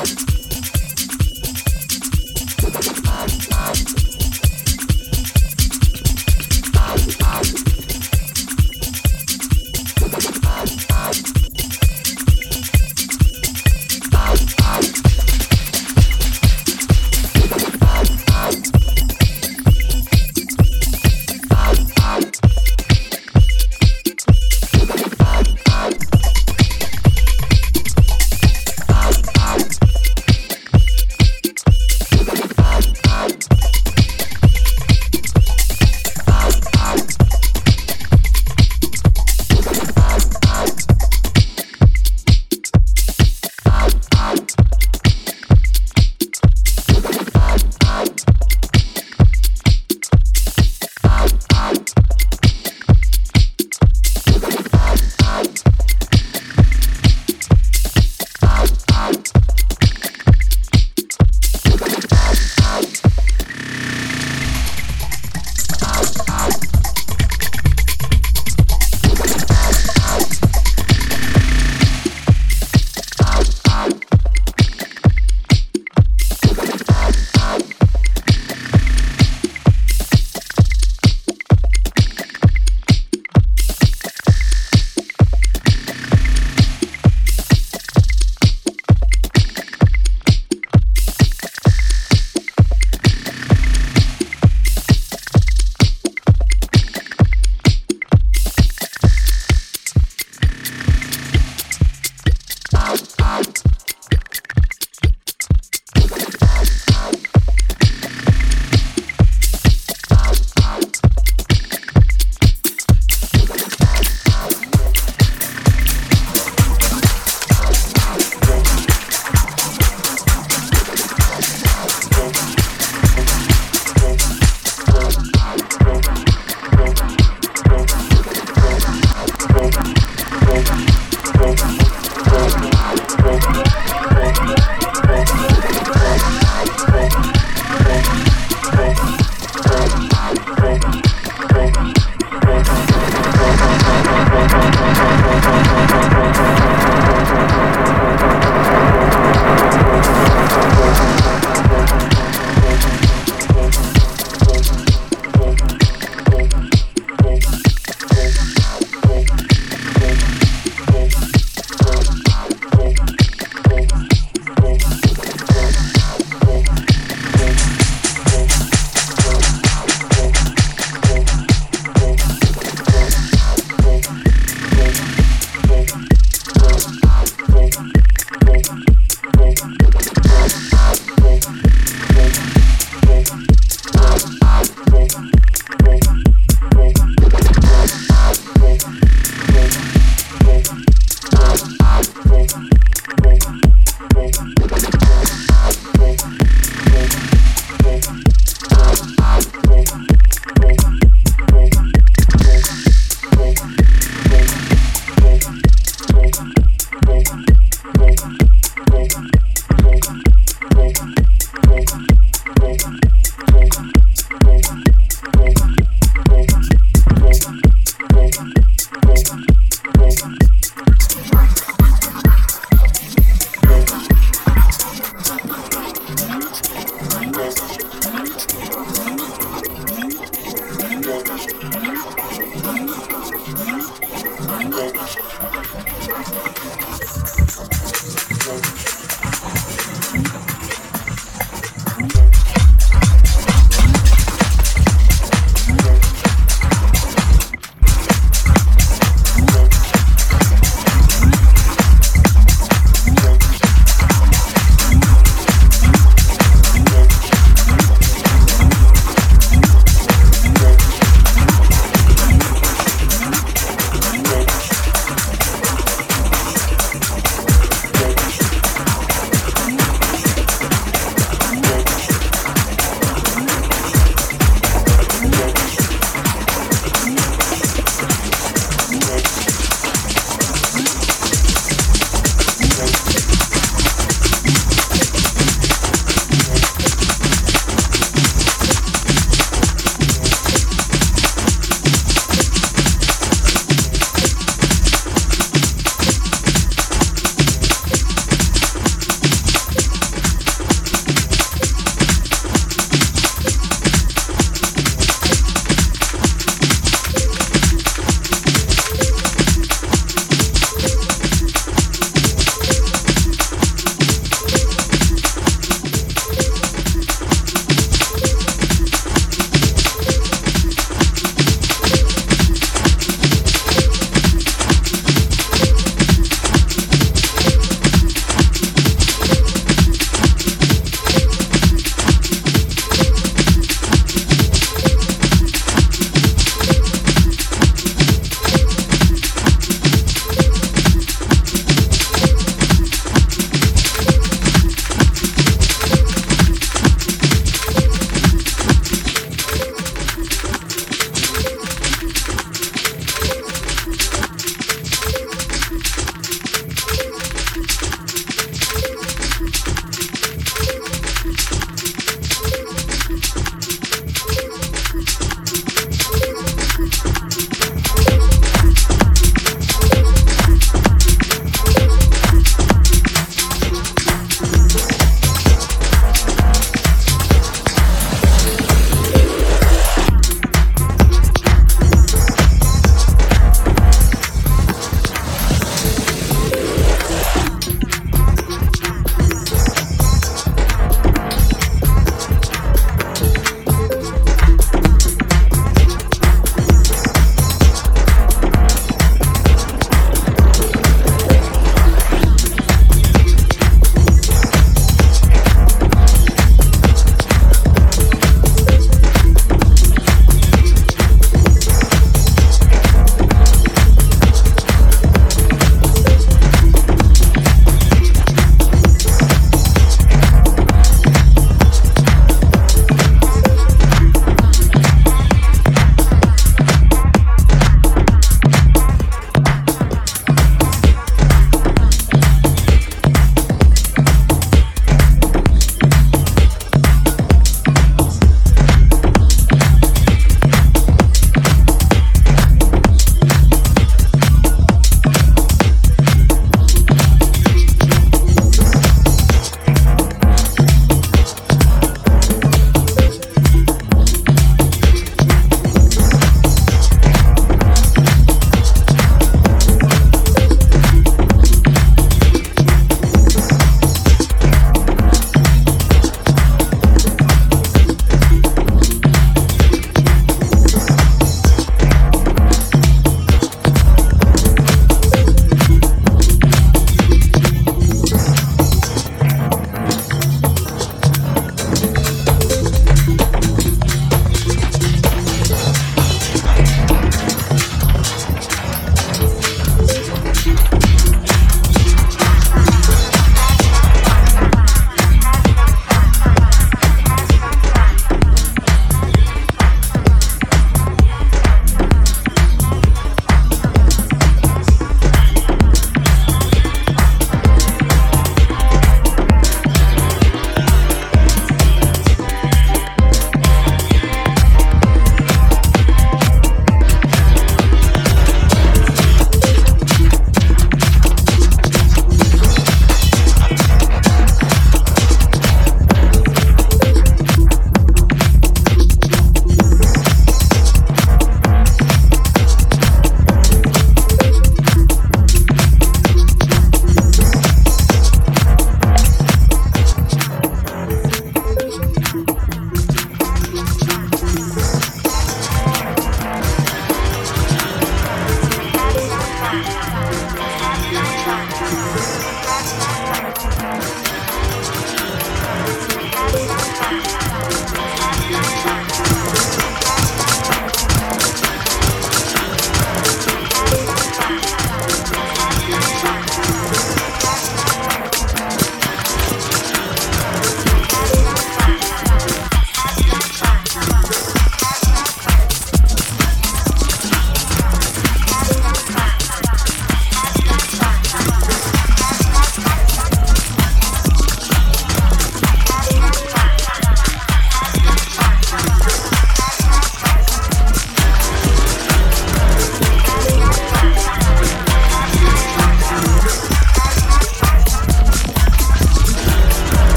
Bye.